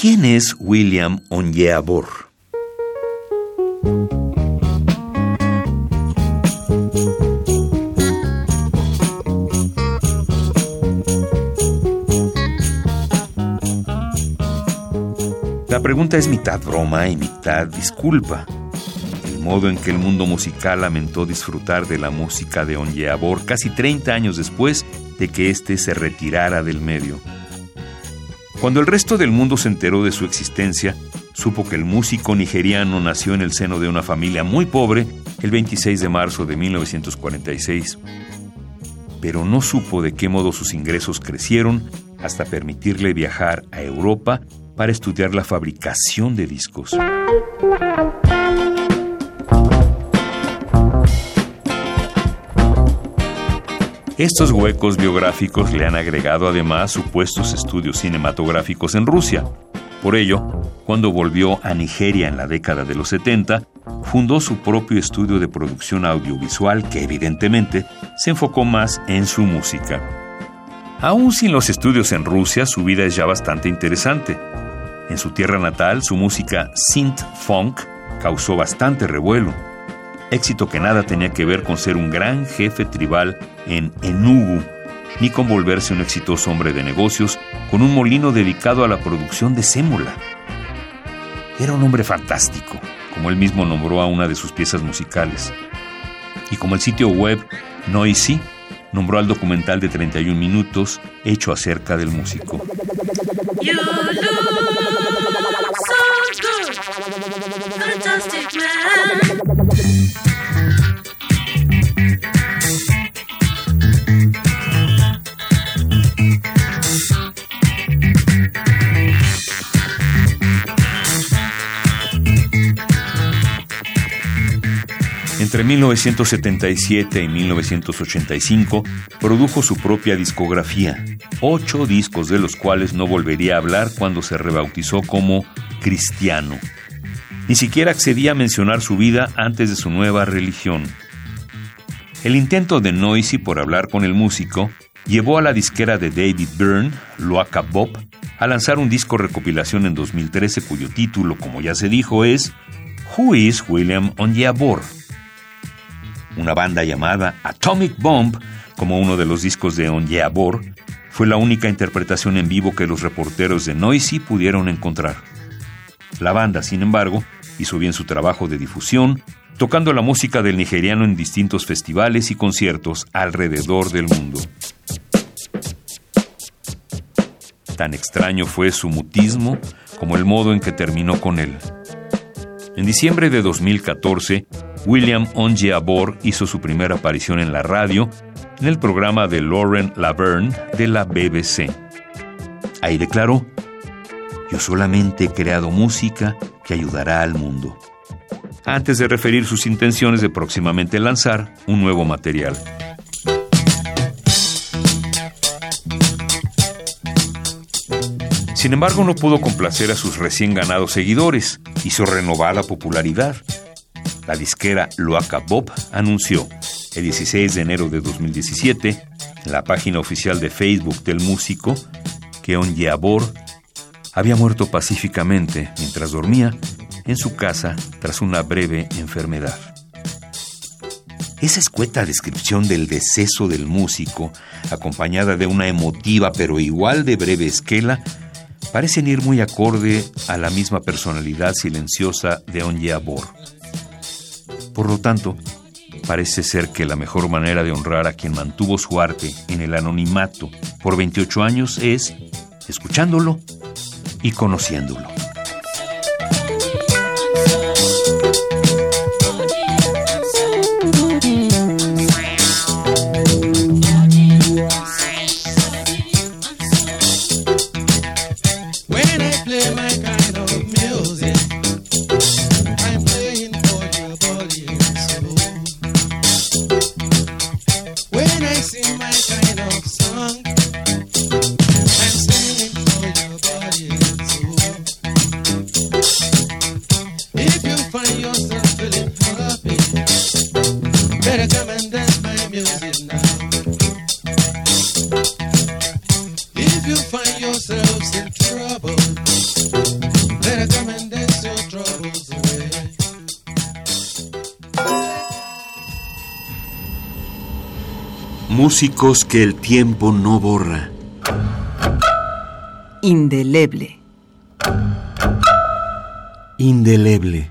¿Quién es William Onyeabor? La pregunta es mitad broma y mitad disculpa. El modo en que el mundo musical lamentó disfrutar de la música de Onyeabor casi 30 años después de que éste se retirara del medio. Cuando el resto del mundo se enteró de su existencia, supo que el músico nigeriano nació en el seno de una familia muy pobre el 26 de marzo de 1946. Pero no supo de qué modo sus ingresos crecieron hasta permitirle viajar a Europa para estudiar la fabricación de discos. Estos huecos biográficos le han agregado además supuestos estudios cinematográficos en Rusia. Por ello, cuando volvió a Nigeria en la década de los 70, fundó su propio estudio de producción audiovisual que evidentemente se enfocó más en su música. Aún sin los estudios en Rusia, su vida es ya bastante interesante. En su tierra natal, su música synth funk causó bastante revuelo éxito que nada tenía que ver con ser un gran jefe tribal en Enugu, ni con volverse un exitoso hombre de negocios con un molino dedicado a la producción de sémola. Era un hombre fantástico, como él mismo nombró a una de sus piezas musicales. Y como el sitio web Noisy nombró al documental de 31 minutos hecho acerca del músico. Entre 1977 y 1985 produjo su propia discografía, ocho discos de los cuales no volvería a hablar cuando se rebautizó como cristiano. Ni siquiera accedía a mencionar su vida antes de su nueva religión. El intento de Noisy por hablar con el músico llevó a la disquera de David Byrne, Loaka Bob, a lanzar un disco recopilación en 2013 cuyo título, como ya se dijo, es Who is William Onyeabor? Una banda llamada Atomic Bomb, como uno de los discos de Onyeabor, fue la única interpretación en vivo que los reporteros de Noisy pudieron encontrar. La banda, sin embargo, hizo bien su trabajo de difusión, tocando la música del nigeriano en distintos festivales y conciertos alrededor del mundo. Tan extraño fue su mutismo como el modo en que terminó con él. En diciembre de 2014, William Ongeabor hizo su primera aparición en la radio en el programa de Lauren Laverne de la BBC. Ahí declaró, yo solamente he creado música que ayudará al mundo. Antes de referir sus intenciones de próximamente lanzar un nuevo material. Sin embargo, no pudo complacer a sus recién ganados seguidores. Hizo renovar la popularidad. La disquera Loaca Bob anunció el 16 de enero de 2017 en la página oficial de Facebook del músico que Onyeabor había muerto pacíficamente mientras dormía en su casa tras una breve enfermedad. Esa escueta descripción del deceso del músico, acompañada de una emotiva pero igual de breve esquela, parecen ir muy acorde a la misma personalidad silenciosa de Onyeabor. Por lo tanto, parece ser que la mejor manera de honrar a quien mantuvo su arte en el anonimato por 28 años es escuchándolo y conociéndolo. Músicos que el tiempo no borra. Indeleble. Indeleble.